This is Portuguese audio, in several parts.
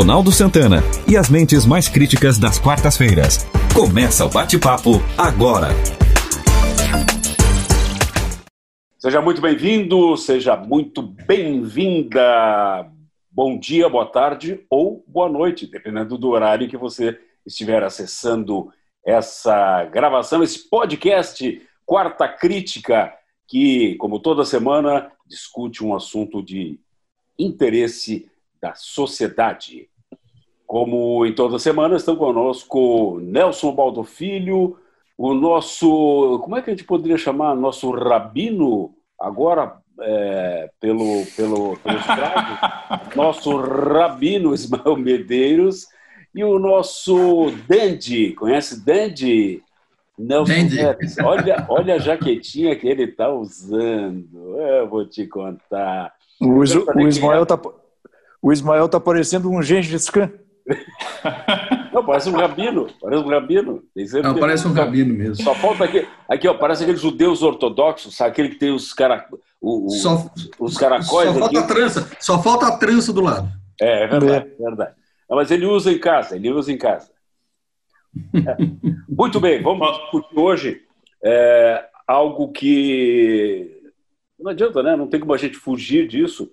Ronaldo Santana e as mentes mais críticas das quartas-feiras. Começa o bate-papo agora. Seja muito bem-vindo, seja muito bem-vinda. Bom dia, boa tarde ou boa noite, dependendo do horário que você estiver acessando essa gravação, esse podcast Quarta Crítica, que, como toda semana, discute um assunto de interesse da sociedade. Como em toda semana, estão conosco Nelson Baldo Filho, o nosso. Como é que a gente poderia chamar? Nosso rabino, agora é, pelo, pelo, pelo estrado, nosso rabino Ismael Medeiros e o nosso Dandy. Conhece Dandy? Nelson Neves. Olha, olha a jaquetinha que ele está usando. Eu vou te contar. O, o Ismael está o Ismael tá parecendo um Gengis Khan. Não, parece um rabino, parece um rabino. Não, parece um rabino mesmo. Só falta aqui, aqui ó, parece aqueles judeus ortodoxos, sabe? Aquele que tem os, cara, o, o, só, os caracóis. Só falta a trança, só falta a trança do lado. É, é verdade, é. verdade. Não, mas ele usa em casa, ele usa em casa. É. Muito bem, vamos discutir hoje é, algo que não adianta, né? Não tem como a gente fugir disso,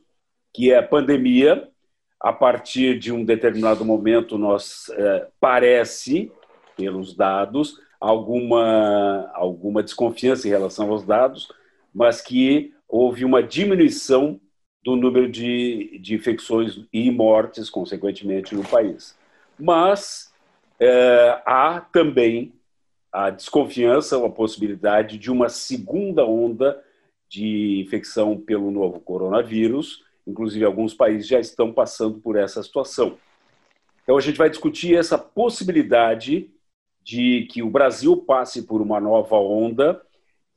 que é a pandemia a partir de um determinado momento, nós é, parece, pelos dados, alguma, alguma desconfiança em relação aos dados, mas que houve uma diminuição do número de, de infecções e mortes, consequentemente, no país. Mas é, há também a desconfiança a possibilidade de uma segunda onda de infecção pelo novo coronavírus, Inclusive, alguns países já estão passando por essa situação. Então, a gente vai discutir essa possibilidade de que o Brasil passe por uma nova onda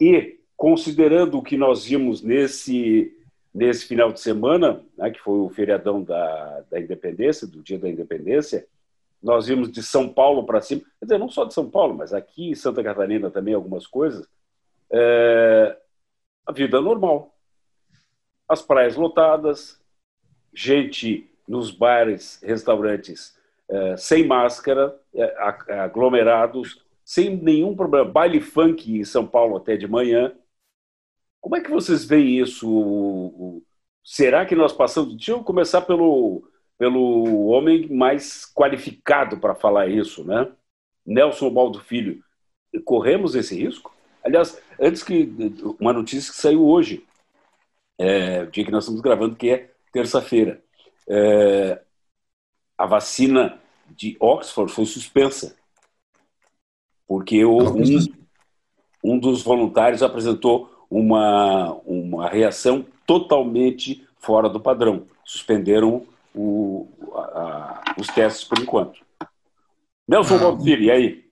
e, considerando o que nós vimos nesse, nesse final de semana, né, que foi o feriadão da, da independência, do dia da independência, nós vimos de São Paulo para cima, quer dizer, não só de São Paulo, mas aqui em Santa Catarina também algumas coisas, é, a vida normal as praias lotadas, gente nos bares, restaurantes eh, sem máscara, eh, aglomerados, sem nenhum problema. Baile funk em São Paulo até de manhã. Como é que vocês veem isso? Será que nós passamos. Deixa eu começar pelo, pelo homem mais qualificado para falar isso, né? Nelson Baldo Filho. Corremos esse risco? Aliás, antes que. Uma notícia que saiu hoje é, o dia que nós estamos gravando, que é terça-feira. É, a vacina de Oxford foi suspensa, porque um, um dos voluntários apresentou uma, uma reação totalmente fora do padrão. Suspenderam o, a, os testes por enquanto. Nelson ah, e aí?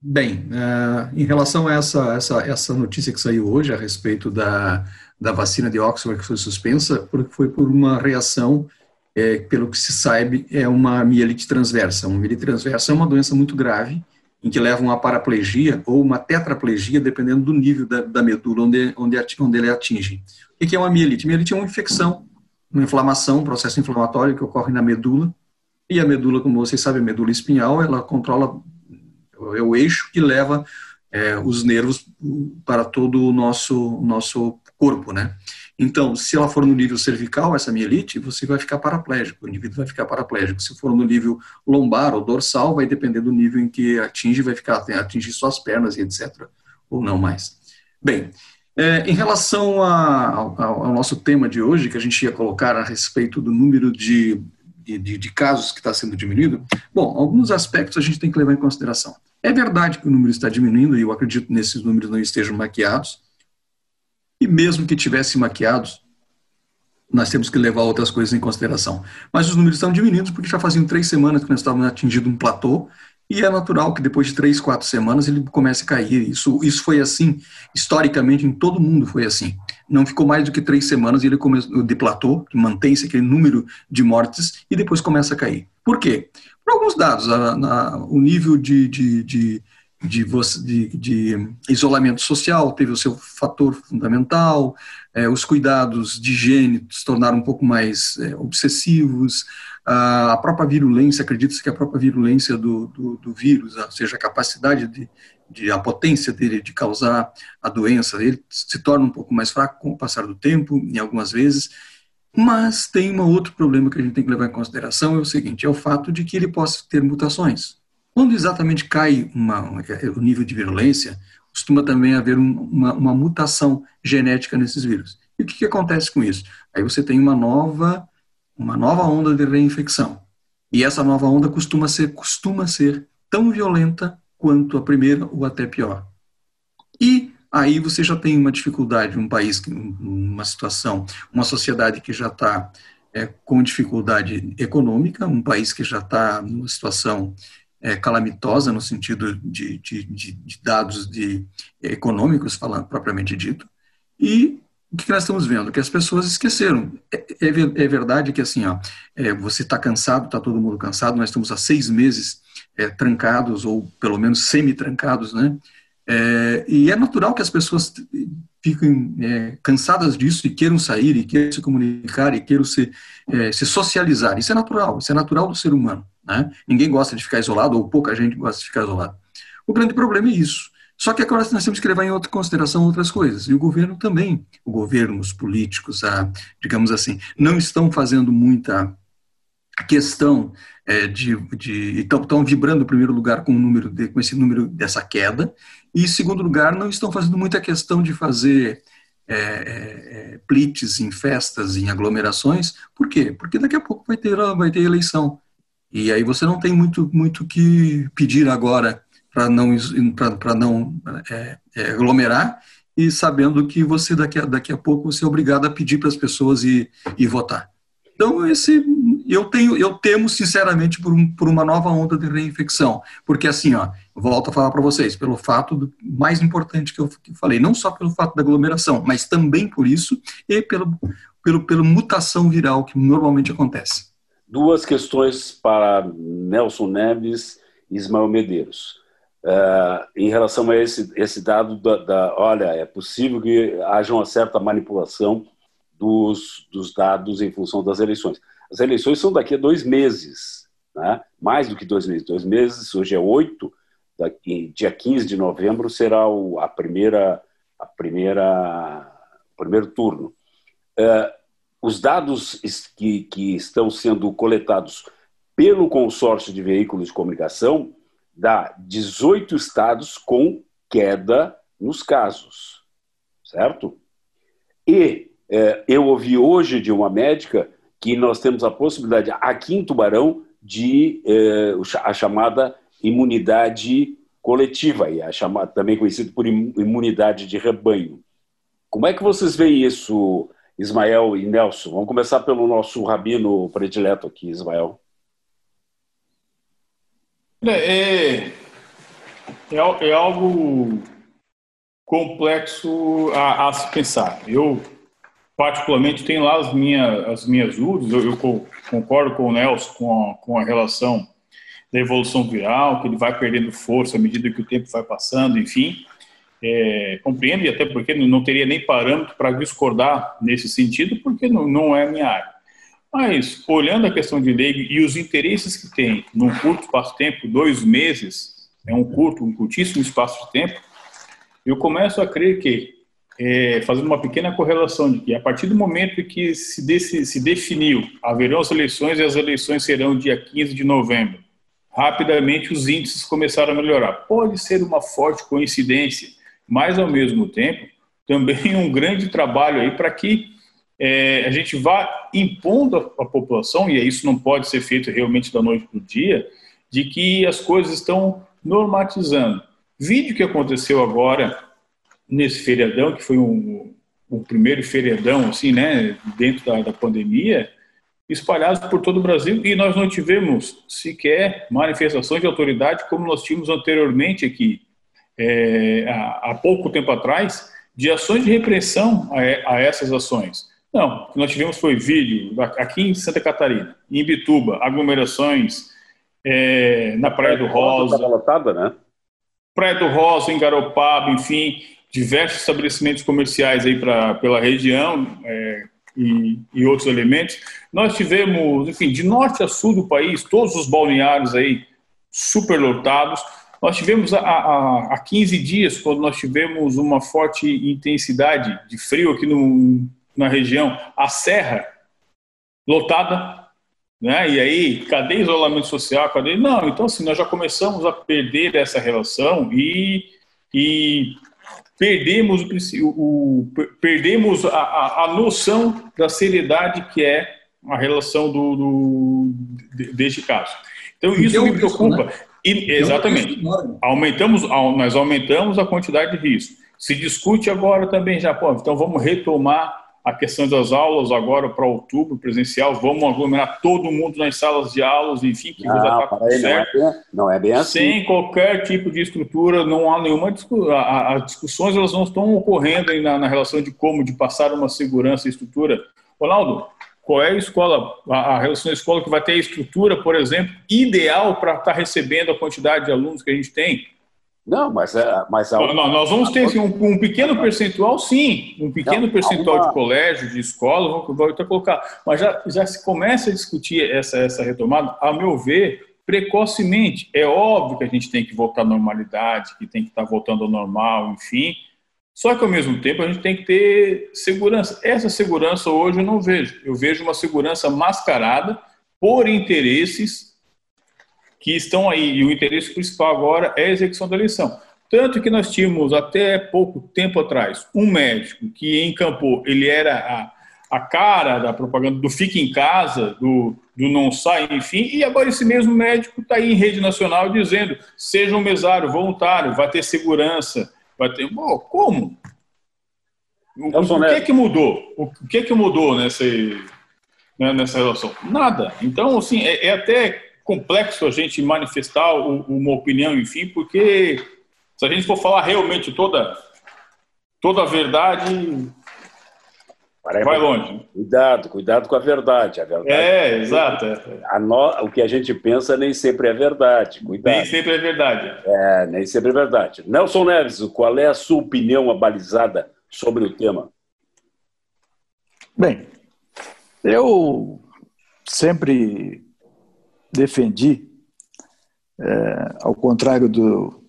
Bem, uh, em relação a essa, essa, essa notícia que saiu hoje a respeito da, da vacina de Oxford que foi suspensa, porque foi por uma reação, é, pelo que se sabe, é uma mielite transversa. Uma mielite transversa é uma doença muito grave, em que leva uma paraplegia ou uma tetraplegia, dependendo do nível da, da medula onde, onde, onde ele atinge. O que é uma mielite? Mielite é uma infecção, uma inflamação, um processo inflamatório que ocorre na medula, e a medula, como vocês sabem, a medula espinhal, ela controla é o eixo que leva é, os nervos para todo o nosso, nosso corpo, né? Então, se ela for no nível cervical, essa mielite, você vai ficar paraplégico, o indivíduo vai ficar paraplégico. Se for no nível lombar ou dorsal, vai depender do nível em que atinge, vai ficar, atingir suas pernas e etc. Ou não mais. Bem, é, em relação a, ao, ao, nosso tema de hoje, que a gente ia colocar a respeito do número de, de, de casos que está sendo diminuído, bom, alguns aspectos a gente tem que levar em consideração. É verdade que o número está diminuindo, e eu acredito que nesses números não estejam maquiados, e mesmo que tivessem maquiados, nós temos que levar outras coisas em consideração. Mas os números estão diminuindo porque já faziam três semanas que nós estávamos atingindo um platô e é natural que depois de três, quatro semanas ele comece a cair. Isso, isso foi assim, historicamente, em todo mundo foi assim. Não ficou mais do que três semanas e ele começou de platô, que mantém-se aquele número de mortes, e depois começa a cair. Por quê? Por alguns dados, a, a, o nível de, de, de de, de, de, isolamento social teve o seu fator fundamental, é, os cuidados de higiene se tornaram um pouco mais é, obsessivos, a, a própria virulência, acredita-se que a própria virulência do, do, do, vírus, ou seja, a capacidade de, de, a potência dele de causar a doença, ele se torna um pouco mais fraco com o passar do tempo, em algumas vezes, mas tem um outro problema que a gente tem que levar em consideração, é o seguinte, é o fato de que ele possa ter mutações. Quando exatamente cai uma, o nível de virulência, costuma também haver um, uma, uma, mutação genética nesses vírus. E o que, que acontece com isso? Aí você tem uma nova, uma nova onda de reinfecção. E essa nova onda costuma ser, costuma ser tão violenta quanto a primeira ou até pior. E aí você já tem uma dificuldade, um país, uma situação, uma sociedade que já está é, com dificuldade econômica, um país que já está numa situação é, calamitosa no sentido de, de, de, de dados de, econômicos, falando propriamente dito, e o que nós estamos vendo? Que as pessoas esqueceram. É, é, é verdade que assim, ó, é, você está cansado, está todo mundo cansado, nós estamos há seis meses é, trancados, ou pelo menos semi-trancados, né? É, e é natural que as pessoas fiquem é, cansadas disso e queiram sair, e queiram se comunicar, e queiram se, é, se socializar. Isso é natural, isso é natural do ser humano. Né? Ninguém gosta de ficar isolado, ou pouca gente gosta de ficar isolado. O grande problema é isso. Só que agora nós temos que levar em outra consideração outras coisas. E o governo também, o governo, os políticos, a, digamos assim, não estão fazendo muita questão é, de, de estão vibrando em primeiro lugar com o número de, com esse número dessa queda e em segundo lugar não estão fazendo muita questão de fazer é, é, é em festas, em aglomerações. Por quê? Porque daqui a pouco vai ter vai ter eleição e aí você não tem muito muito que pedir agora para não para não é, é, aglomerar e sabendo que você daqui a, daqui a pouco você é obrigado a pedir para as pessoas e, e votar. Então esse eu tenho, eu temo sinceramente por, um, por uma nova onda de reinfecção, porque assim, ó, volto a falar para vocês, pelo fato do, mais importante que eu, falei, não só pelo fato da aglomeração, mas também por isso e pelo, pelo, pela mutação viral que normalmente acontece. Duas questões para Nelson Neves e Ismael Medeiros. Uh, em relação a esse, esse dado da, da, olha, é possível que haja uma certa manipulação dos, dos dados em função das eleições. As eleições são daqui a dois meses, né? mais do que dois meses. Dois meses, hoje é oito, daqui, dia 15 de novembro será o, a primeira, a primeira, primeiro turno. Uh, os dados que, que estão sendo coletados pelo consórcio de veículos de comunicação dá 18 estados com queda nos casos, certo? E é, eu ouvi hoje de uma médica que nós temos a possibilidade, aqui em Tubarão, de é, a chamada imunidade coletiva, e a chamada, também conhecida por imunidade de rebanho. Como é que vocês veem isso, Ismael e Nelson? Vamos começar pelo nosso rabino predileto aqui, Ismael. É, é, é algo complexo a, a se pensar. Eu particularmente tenho lá as minhas, as minhas dúvidas, eu, eu, concordo com o Nelson com a, com a relação da evolução viral, que ele vai perdendo força à medida que o tempo vai passando, enfim, é, compreendo e até porque não teria nem parâmetro para discordar nesse sentido, porque não, não é a minha área. Mas, olhando a questão de lei e os interesses que tem num curto espaço de tempo, dois meses, é um curto, um curtíssimo espaço de tempo, eu começo a crer que é, fazendo uma pequena correlação de que a partir do momento que se, desse, se definiu haverão as eleições e as eleições serão dia 15 de novembro, rapidamente os índices começaram a melhorar. Pode ser uma forte coincidência, mas ao mesmo tempo também um grande trabalho aí para que é, a gente vá impondo à população, e isso não pode ser feito realmente da noite para o dia, de que as coisas estão normatizando. Vídeo que aconteceu agora nesse feriadão, que foi um, primeiro feriadão, assim, né, dentro da, da pandemia, espalhados por todo o Brasil, e nós não tivemos sequer manifestações de autoridade como nós tínhamos anteriormente aqui, é, há, há, pouco tempo atrás, de ações de repressão a, a, essas ações. Não, o que nós tivemos foi vídeo aqui em Santa Catarina, em Bituba, aglomerações é, na Praia do Rosa. Lotada, né? Praia do Rosa, em Garopaba, enfim, diversos estabelecimentos comerciais aí pra, pela região é, e, e, outros elementos. Nós tivemos, enfim, de norte a sul do país, todos os balneários aí superlotados. Nós tivemos há, há 15 dias, quando nós tivemos uma forte intensidade de frio aqui no, na região, a Serra lotada, né? E aí, cadê isolamento social? Cadê? Não, então assim, nós já começamos a perder essa relação e, e perdemos, o, o perdemos a, a, a, noção da seriedade que é a relação do, do deste caso. Então, isso me preocupa. Né? E, exatamente. Aumentamos, nós aumentamos a quantidade de risco. Se discute agora também já, pô, então vamos retomar a questão das aulas agora para outubro presencial, vamos aglomerar todo mundo nas salas de aulas, enfim, que não, já está tudo certo. Não é, bem, não é bem assim. Sem qualquer tipo de estrutura, não há nenhuma discussão. As discussões elas não estão ocorrendo na, na, relação de como, de passar uma segurança e estrutura. Ronaldo, qual é a escola, a, a relação da escola que vai ter a estrutura, por exemplo, ideal para estar tá recebendo a quantidade de alunos que a gente tem? Não, mas, é, mas a... nós vamos ter assim, um, um, pequeno percentual, sim, um pequeno não, percentual uma... de colégio, de escola, vamos, vamos até colocar, mas já, já se começa a discutir essa, essa retomada, a meu ver, precocemente. É óbvio que a gente tem que voltar à normalidade, que tem que estar voltando ao normal, enfim. Só que ao mesmo tempo a gente tem que ter segurança. Essa segurança hoje eu não vejo. Eu vejo uma segurança mascarada por interesses que estão aí, e o interesse principal agora é a execução da eleição. Tanto que nós tínhamos até pouco tempo atrás um médico que encampou, ele era a, a cara da propaganda do fique em casa, do, do não sai, enfim, e agora esse mesmo médico está aí em rede nacional dizendo: seja um mesário voluntário, vai ter segurança, vai ter. Bom, como? O, o, que é que mudou? O que é que mudou nessa, né, nessa relação? Nada. Então, assim, é, é até complexo a gente manifestar uma opinião, enfim, porque se a gente for falar realmente toda, toda a verdade, vai longe. Cuidado, cuidado com a verdade. A verdade é, exato. No, o que a gente pensa nem sempre é verdade. Cuidado. Nem sempre é verdade. É, nem sempre é verdade. Nelson Neves, qual é a sua opinião abalizada sobre o tema? Bem, eu sempre defendi, é, ao contrário do,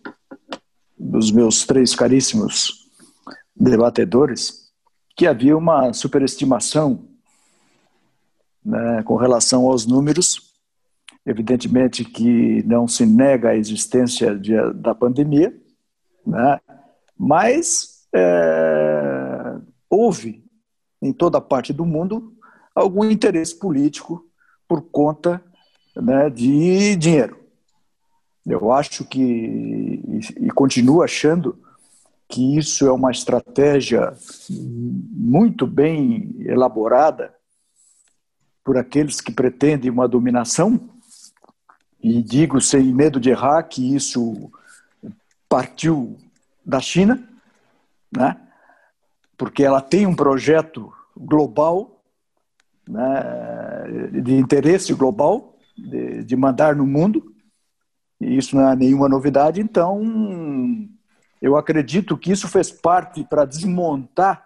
dos meus três caríssimos debatedores, que havia uma superestimação né, com relação aos números. Evidentemente que não se nega a existência de, da pandemia, né, mas é, houve em toda parte do mundo algum interesse político por conta né, de dinheiro. Eu acho que, e, e continuo achando, que isso é uma estratégia muito bem elaborada por aqueles que pretendem uma dominação, e digo sem medo de errar que isso partiu da China, né? porque ela tem um projeto global, né, de interesse global, de, de mandar no mundo, e isso não é nenhuma novidade, então eu acredito que isso fez parte para desmontar,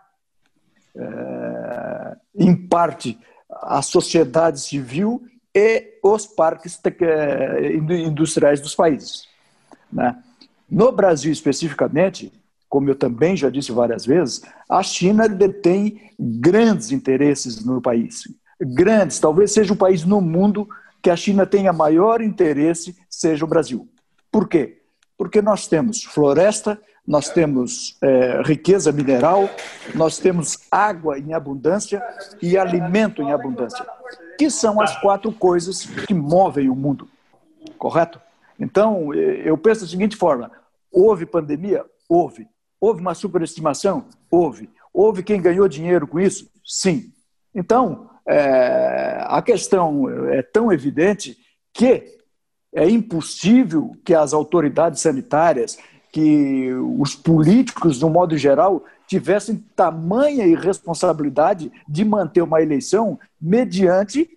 é, em parte, a sociedade civil e os parques é, industriais dos países. Né? No Brasil, especificamente, como eu também já disse várias vezes, a China detém grandes interesses no país. Grandes, talvez seja o país no mundo que a China tenha maior interesse seja o Brasil. Por quê? Porque nós temos floresta, nós temos é, riqueza mineral, nós temos água em abundância e alimento em abundância, que são as quatro coisas que movem o mundo, correto? Então, eu penso da seguinte forma: houve pandemia? Houve. Houve uma superestimação? Houve. Houve quem ganhou dinheiro com isso? Sim. Então, é, a questão é tão evidente que é impossível que as autoridades sanitárias, que os políticos, no modo geral, tivessem tamanha irresponsabilidade de manter uma eleição mediante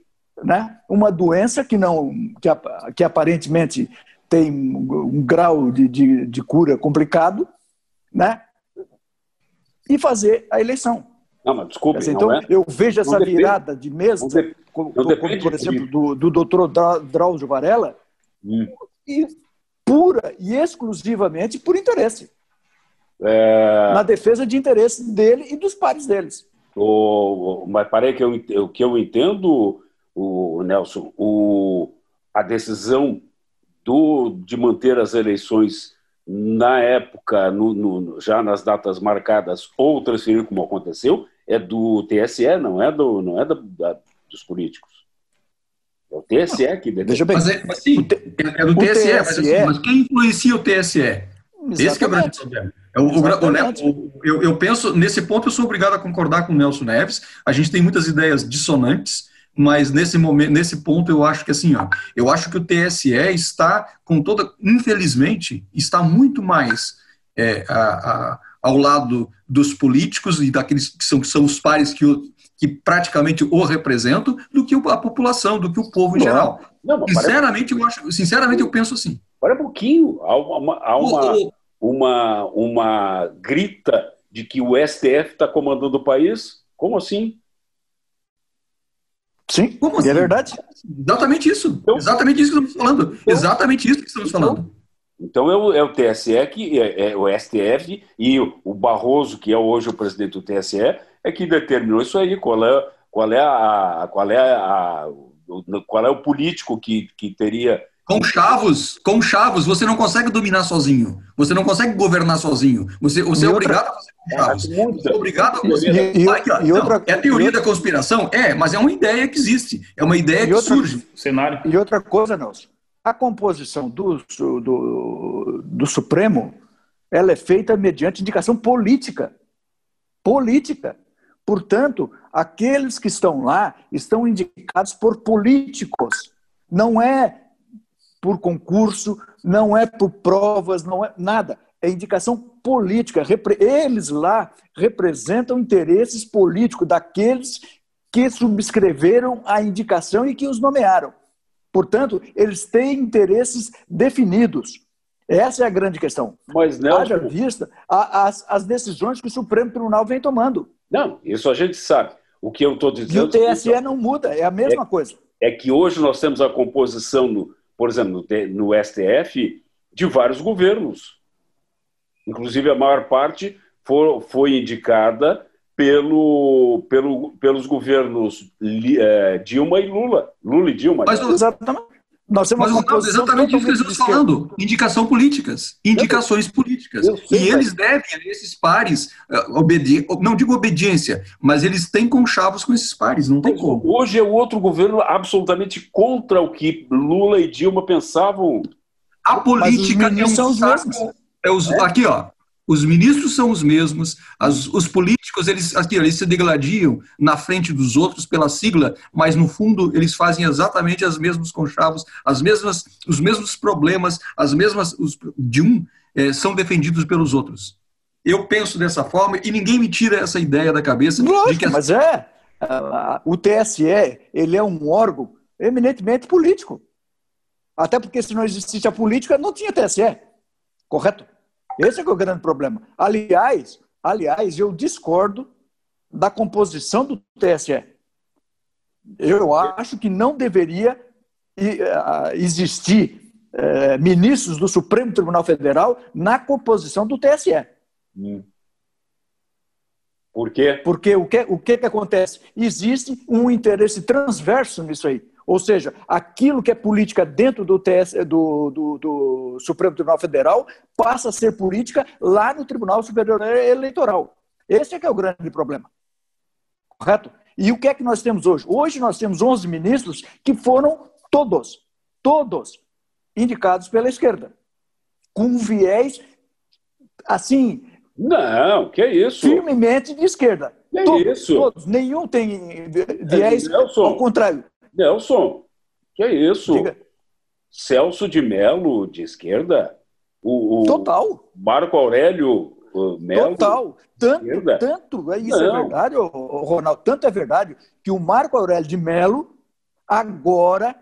né, uma doença que não que, que aparentemente tem um grau de, de, de cura complicado, né? E fazer a eleição. Não, mas desculpe, Dizer, então, é? eu vejo essa virada de mesa, de, como, como, por exemplo, do, do doutor Drauzio Varela, hum. e pura e exclusivamente por interesse. É... Na defesa de interesse dele e dos pares deles. O, mas parei que eu, o que eu entendo, o Nelson, o, a decisão do, de manter as eleições na época, no, no, já nas datas marcadas, ou transferir como aconteceu, é do TSE, não é, do, não é da, da dos políticos. É o TSE que deve... Veja bem, mas, é, mas sim, é do TSE, TSE mas, assim, mas, quem influencia o TSE? Exatamente. Esse é o grande problema. É o, o, o, eu, eu penso, nesse ponto eu sou obrigado a concordar com o Nelson Neves, a gente tem muitas ideias dissonantes, mas nesse momento, nesse ponto eu acho que assim, ó, eu acho que o TSE está com toda, infelizmente, está muito mais é, a, a, ao lado dos políticos e daqueles que são, que são os pares que, o, que praticamente o representam do que a população, do que o povo em não, geral. Não, sinceramente, eu acho, sinceramente eu penso assim. Olha um pouquinho, há uma, há uma, uma, uma grita de que o STF está comandando o país. Como assim? Sim, Como é assim? é verdade. Exatamente isso. Então, exatamente isso que estamos falando. Então, exatamente isso que estamos então, falando. Então é o, é o TSE que é, é, o STF e o, Barroso, que é hoje o presidente do TSE, é que determinou isso aí. Qual é, qual é a, qual é a, qual é o político que, que teria com chavos, com chavos, você não consegue dominar sozinho. Você não consegue governar sozinho. Você, você é outra... obrigado a fazer com chavos. É, você é obrigado a fazer. E, e, e outra... é a teoria da conspiração? É, mas é uma ideia que existe. É uma ideia que outra... surge. Cenário. E outra coisa, Nelson. A composição do, do, do Supremo ela é feita mediante indicação política. Política. Portanto, aqueles que estão lá estão indicados por políticos. Não é por concurso, não é por provas, não é nada. É indicação política. Eles lá representam interesses políticos daqueles que subscreveram a indicação e que os nomearam. Portanto, eles têm interesses definidos. Essa é a grande questão. Mas, Nelson... Haja vista as, as decisões que o Supremo Tribunal vem tomando. Não, isso a gente sabe. O que eu estou dizendo... E o TSE não muda, é a mesma é, coisa. É que hoje nós temos a composição no, por exemplo, no, STF, de vários governos. Inclusive, a maior parte for, foi indicada pelo, pelo, pelos governos é, Dilma e Lula. Lula e Dilma. Mas, exatamente. Nós temos Mas, não, exatamente isso que estamos falando. Indicação políticas. Indicações políticas. Sei, e eles devem a esses pares, uh, obedi não digo obediência, mas eles têm conchavos com esses pares, não tem como. Hoje é o outro governo absolutamente contra o que Lula e Dilma pensavam. A política é um saco. É os, é? Aqui, ó. Os ministros são os mesmos, as, os políticos eles, aqui, eles se degladiam na frente dos outros pela sigla, mas no fundo eles fazem exatamente as mesmas conchavos, as mesmas, os mesmos problemas, as mesmas os, de um é, são defendidos pelos outros. Eu penso dessa forma e ninguém me tira essa ideia da cabeça. Lógico, de que mas é. O TSE ele é um órgão eminentemente político. Até porque se não existisse a política, não tinha TSE. Correto? Esse é, é o grande problema. Aliás, aliás, eu discordo da composição do TSE. Eu acho que não deveria existir é, ministros do Supremo Tribunal Federal na composição do TSE. Hum. Por quê? Porque o que, o que, que acontece? Existe um interesse transverso nisso aí. Ou seja, aquilo que é política dentro do, TS, do, do, do, Supremo Tribunal Federal passa a ser política lá no Tribunal Superior Eleitoral. Esse é que é o grande problema. Correto? E o que é que nós temos hoje? Hoje nós temos 11 ministros que foram todos, todos indicados pela esquerda, com viés assim. Não, que é isso? Firmemente de esquerda. Que todos, isso? Todos. Nenhum tem viés é, ao contrário. Nelson, que é isso? Diga. Celso de Mello, de esquerda? O, o Total. Marco Aurélio Melo? Total. Tanto, tanto, é isso é Não. é verdade, Ronaldo, tanto é verdade que o Marco Aurélio de Mello agora,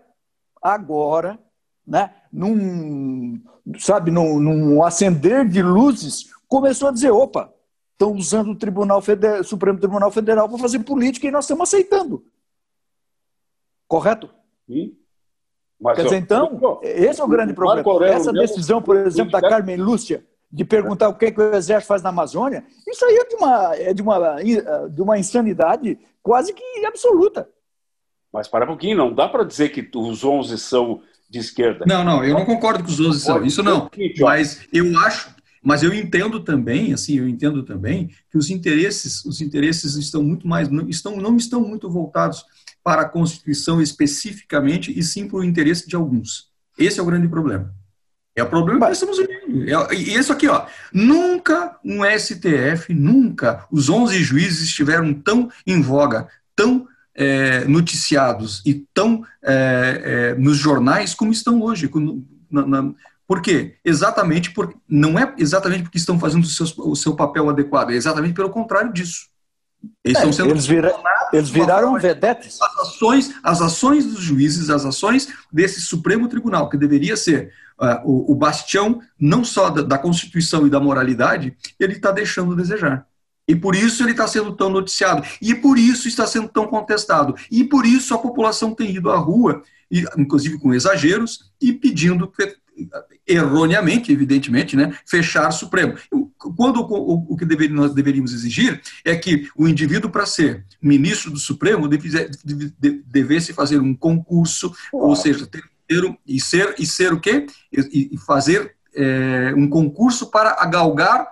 agora, né, num, sabe, num, num acender de luzes, começou a dizer: opa, estão usando o Tribunal Federal, Supremo Tribunal Federal para fazer política e nós estamos aceitando. Correto? Sim. Mas, Quer dizer, então, esse é o grande problema. Essa decisão, por exemplo, da Carmen Lúcia, de perguntar o que, é que o Exército faz na Amazônia, isso aí é de uma, é de uma, de uma insanidade quase que absoluta. Mas para um pouquinho, não dá para dizer que os 11 são de esquerda. Não, não, eu não concordo com os 11 são, isso não. Mas eu acho, mas eu entendo também, assim, eu entendo também que os interesses, os interesses estão muito mais, não estão, não estão muito voltados para a Constituição especificamente, e sim para o interesse de alguns. Esse é o grande problema. É o problema que nós estamos vivendo. É, e isso aqui, ó, nunca um STF, nunca os 11 juízes estiveram tão em voga, tão é, noticiados e tão é, é, nos jornais como estão hoje. Na, na, por quê? Exatamente porque não é exatamente porque estão fazendo o seu, o seu papel adequado, é exatamente pelo contrário disso. Eles, é, sendo eles, vira, eles viraram vedetes. As ações, as ações dos juízes, as ações desse Supremo Tribunal, que deveria ser uh, o, o, bastião não só da, da Constituição e da moralidade, ele está deixando a desejar. E por isso ele está sendo tão noticiado. E por isso está sendo tão contestado. E por isso a população tem ido à rua, inclusive com exageros, e pedindo erroneamente, evidentemente, né, fechar o Supremo. Quando o, o que deveria, nós deveríamos exigir é que o indivíduo, para ser ministro do Supremo, devesse, devesse fazer um concurso, ou seja, ter, ter um, e, ser, e ser o quê? E, e fazer é, um concurso para agalgar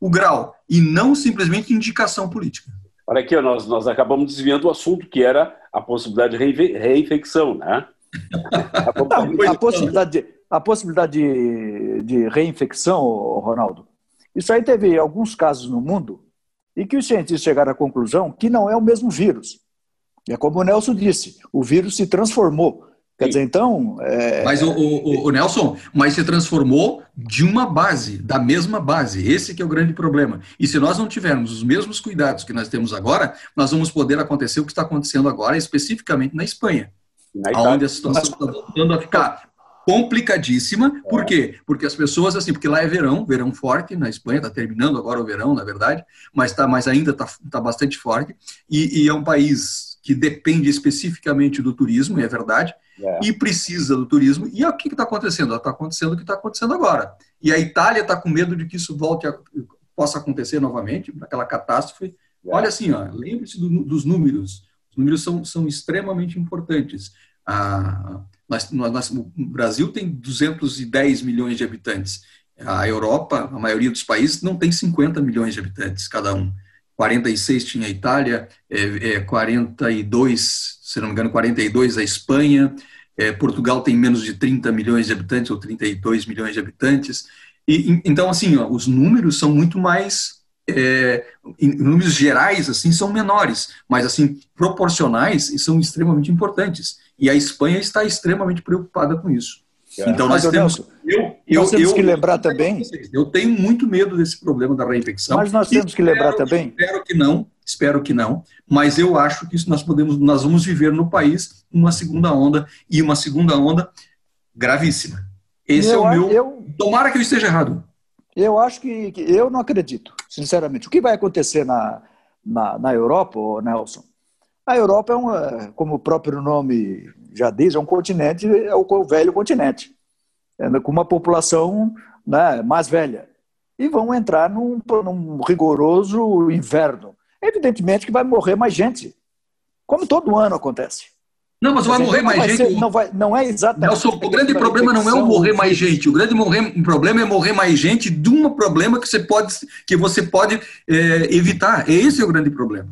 o grau, e não simplesmente indicação política. Olha aqui, nós, nós acabamos desviando o assunto, que era a possibilidade de reinfecção, né? a, possibilidade, de, a possibilidade de, de reinfecção, Ronaldo, isso aí teve alguns casos no mundo e que os cientistas chegaram à conclusão que não é o mesmo vírus. É como o Nelson disse, o vírus se transformou. Quer dizer, então. É... Mas o, o, o, Nelson, mas se transformou de uma base, da mesma base. Esse que é o grande problema. E se nós não tivermos os mesmos cuidados que nós temos agora, nós vamos poder acontecer o que está acontecendo agora, especificamente na Espanha, na onde a situação está voltando a ficar complicadíssima. Por quê? Porque as pessoas, assim, porque lá é verão, verão forte, na Espanha está terminando agora o verão, na verdade, mas, tá, mas ainda está tá bastante forte, e, e é um país que depende especificamente do turismo, é verdade, é. e precisa do turismo. E o que está acontecendo? Está acontecendo o que está acontecendo agora. E a Itália está com medo de que isso volte a, possa acontecer novamente, aquela catástrofe. É. Olha assim, lembre-se do, dos números. Os números são, são extremamente importantes. Ah, nós, nós, o Brasil tem 210 milhões de habitantes. A Europa, a maioria dos países, não tem 50 milhões de habitantes cada um. 46 tinha a Itália, é, é, 42, se não me engano, 42 a Espanha, é, Portugal tem menos de 30 milhões de habitantes, ou 32 milhões de habitantes. E, então, assim, ó, os números são muito mais, é, em números gerais, assim, são menores, mas, assim, proporcionais e são extremamente importantes. E a Espanha está extremamente preocupada com isso. É. Então nós temos, eu, eu, nós temos eu, que lembrar também. Eu tenho muito medo desse problema da reinfecção. Mas nós temos que lembrar também. Espero que não, espero que não. Mas eu acho que nós podemos, nós vamos viver no país uma segunda onda e uma segunda onda gravíssima. Esse eu, é o meu. Eu, Tomara que eu esteja errado. Eu acho que, que, eu não acredito, sinceramente. O que vai acontecer na, na, na Europa, Nelson? A Europa é uma, como o próprio nome já diz, é um continente, é o velho continente, com uma população né, mais velha. E vão entrar num, num rigoroso inverno. Evidentemente que vai morrer mais gente, como todo ano acontece. Não, mas vai morrer mais gente. Ser, não, vai, não é exatamente. Nelson, o grande problema não é o morrer mais gente. O grande morrer, problema é morrer mais gente de um problema que você pode, que você pode é, evitar. Esse é o grande problema.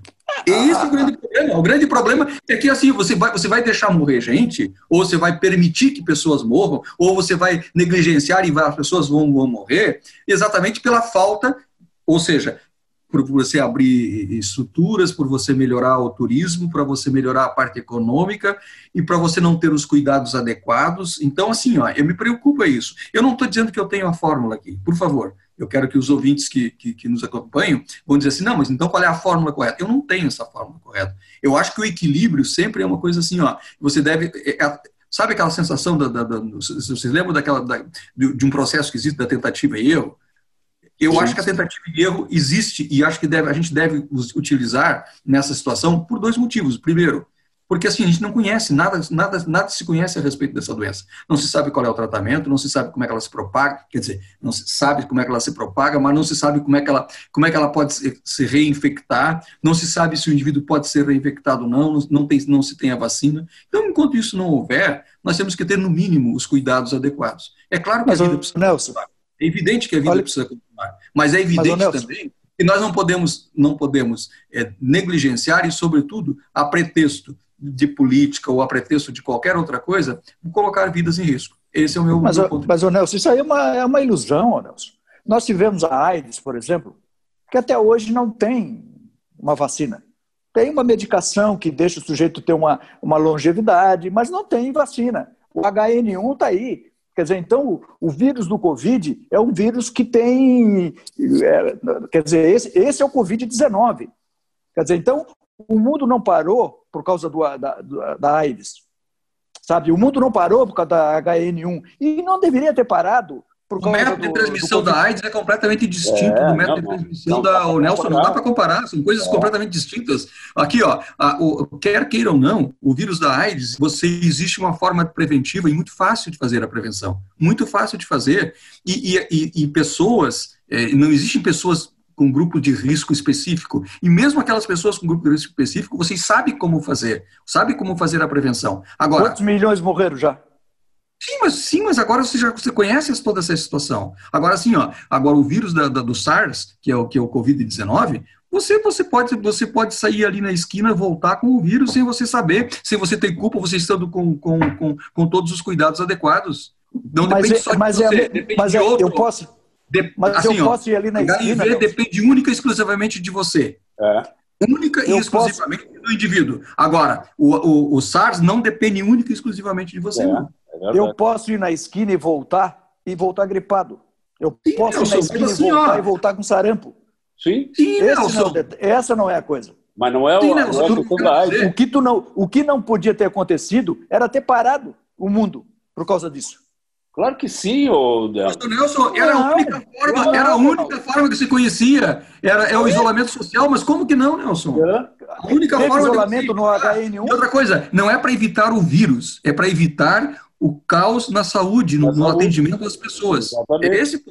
Esse é o grande problema. O grande problema é que assim, você vai, você vai deixar morrer gente, ou você vai permitir que pessoas morram, ou você vai negligenciar e as pessoas vão, vão morrer, exatamente pela falta, ou seja, por você abrir estruturas, por você melhorar o turismo, para você melhorar a parte econômica e para você não ter os cuidados adequados. Então, assim, ó, eu me preocupa isso. Eu não estou dizendo que eu tenho a fórmula aqui, por favor. Eu quero que os ouvintes que, que, que, nos acompanham vão dizer assim, não, mas então qual é a fórmula correta? Eu não tenho essa fórmula correta. Eu acho que o equilíbrio sempre é uma coisa assim, ó, você deve, é, é Sabe aquela sensação, da, da, da vocês lembram daquela, da, de um processo que existe da tentativa e erro? Eu Sim. acho que a tentativa e erro existe e acho que deve, a gente deve utilizar nessa situação por dois motivos. Primeiro, porque assim, a gente não conhece, nada, nada, nada se conhece a respeito dessa doença. Não se sabe qual é o tratamento, não se sabe como é que ela se propaga, quer dizer, não se sabe como é que ela se propaga, mas não se sabe como é que ela, como é que ela pode se, reinfectar, não se sabe se o indivíduo pode ser reinfectado ou não, não, tem, não se tem a vacina. Então, enquanto isso não houver, nós temos que ter, no mínimo, os cuidados adequados. É claro que mas, a vida precisa Nelson, É evidente que a vida olha, precisa continuar, mas é evidente mas, também que nós não podemos, não podemos é, negligenciar e, sobretudo, a pretexto de política ou a pretexto de qualquer outra coisa, colocar vidas em risco. Esse é o meu, mas, meu ponto. Mas, ô Nelson, isso aí é uma, é uma ilusão, Nelson. Nós tivemos a AIDS, por exemplo, que até hoje não tem uma vacina. Tem uma medicação que deixa o sujeito ter uma, uma longevidade, mas não tem vacina. O HN1 está aí. Quer dizer, então, o, o, vírus do Covid é um vírus que tem. É, quer dizer, esse, esse é o Covid-19. Quer dizer, então, o mundo não parou por causa do, da, da AIDS. Sabe? O mundo não parou por causa da HN1. E não deveria ter parado por causa o método do, de transmissão da AIDS é completamente distinto é, do método não, de transmissão não, da o Nelson. Não dá para comparar, são coisas é. completamente distintas. Aqui, ó, a, o, quer queira ou não, o vírus da AIDS, você existe uma forma preventiva e muito fácil de fazer a prevenção, muito fácil de fazer. E, e, e, e pessoas, é, não existem pessoas com grupo de risco específico. E mesmo aquelas pessoas com grupo de risco específico, vocês sabem como fazer, sabe como fazer a prevenção. Agora, Quantos milhões morreram já? Sim, mas, sim, mas agora você já você conhece toda essa situação. Agora sim, ó, agora o vírus da, da, do SARS, que é o que é o COVID-19, você, você, pode, você pode sair ali na esquina e voltar com o vírus sem você saber, sem você ter culpa, você estando com, com, com, com todos os cuidados adequados. Não mas depende é, só de mas é você, é, depende mas de é, outro. Eu posso, de, Mas assim, eu posso ó, ir ali na HIV esquina, depende única e exclusivamente de você. É. Única eu e exclusivamente posso... do indivíduo. Agora, o, o, o, SARS não depende única e exclusivamente de você. É, é eu posso ir na esquina e voltar e voltar gripado. Eu Sim, posso ir na esquina assim, e voltar ó, e voltar com sarampo. Sim. Sim não, essa não é a coisa. Mas não é, Sim, o, Nelson, não é o que tu não O que não podia ter acontecido era ter parado o mundo por causa disso. Claro que sim, ô Nelson, era a única forma, não, era a única forma que se conhecia, era é o isolamento social, mas como que não, Nelson? A única Teve forma isolamento no HN1. E outra coisa, não é para evitar o vírus, é para evitar o caos na saúde, no, no atendimento das pessoas. Exatamente. É esse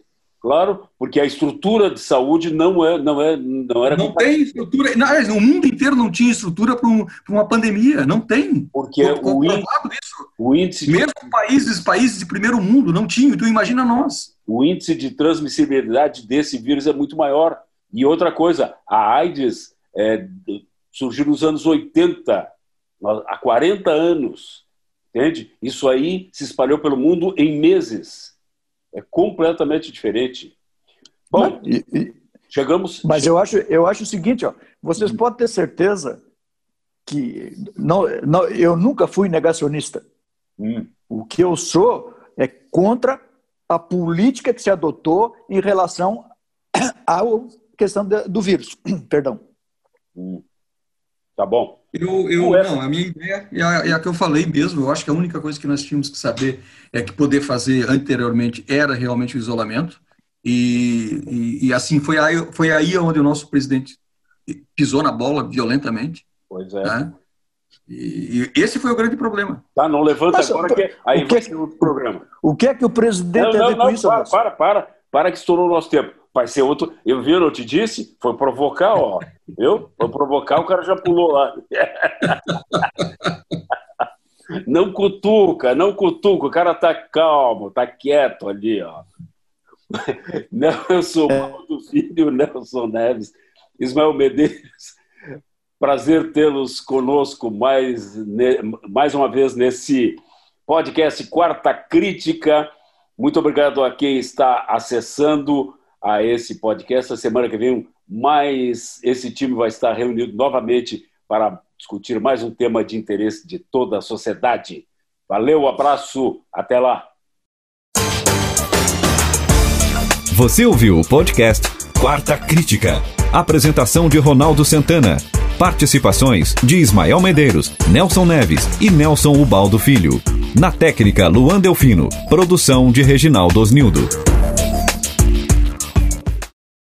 Claro, porque a estrutura de saúde não é, não é, não era. Não tem estrutura. Não, o mundo inteiro não tinha estrutura para um, uma pandemia. Não tem. Porque o, índice, o índice, mesmo de, países, países de primeiro mundo não tinham. Então imagina nós. O índice de transmissibilidade desse vírus é muito maior. E outra coisa, a AIDS é, surgiu nos anos 80, há 40 anos, entende? Isso aí se espalhou pelo mundo em meses. É completamente diferente. Bom, e, e, chegamos. Mas eu acho, eu acho o seguinte, ó, vocês hum. podem ter certeza que não, não, eu nunca fui negacionista. Hum. O que eu sou é contra a política que se adotou em relação à questão do vírus. Perdão. Hum. Tá bom. Eu, eu não, a minha ideia é a, é a, que eu falei mesmo. Eu acho que a única coisa que nós tínhamos que saber é que poder fazer anteriormente era realmente o isolamento. E, e, e assim foi aí, foi aí onde o nosso presidente pisou na bola violentamente. Pois é. Né? E, e, esse foi o grande problema. Tá, não levanta Mas, agora que aí o que, vai ser o programa. O que é que o presidente não, não, não, com isso? Para, para, para, para que estourou o nosso tempo. Vai ser outro. Eu vi, eu não te disse? Foi provocar, ó. Viu? Foi provocar, o cara já pulou lá. Não cutuca, não cutuca. O cara tá calmo, tá quieto ali, ó. Nelson do Filho, Nelson Neves, Ismael Medeiros. Prazer tê-los conosco mais, mais uma vez nesse podcast Quarta Crítica. Muito obrigado a quem está acessando a esse podcast. A semana que vem, mais esse time vai estar reunido novamente para discutir mais um tema de interesse de toda a sociedade. Valeu, abraço, até lá. Você ouviu o podcast Quarta Crítica. Apresentação de Ronaldo Santana. Participações de Ismael Medeiros, Nelson Neves e Nelson Ubaldo Filho. Na técnica, Luan Delfino. Produção de Reginaldo Osnildo.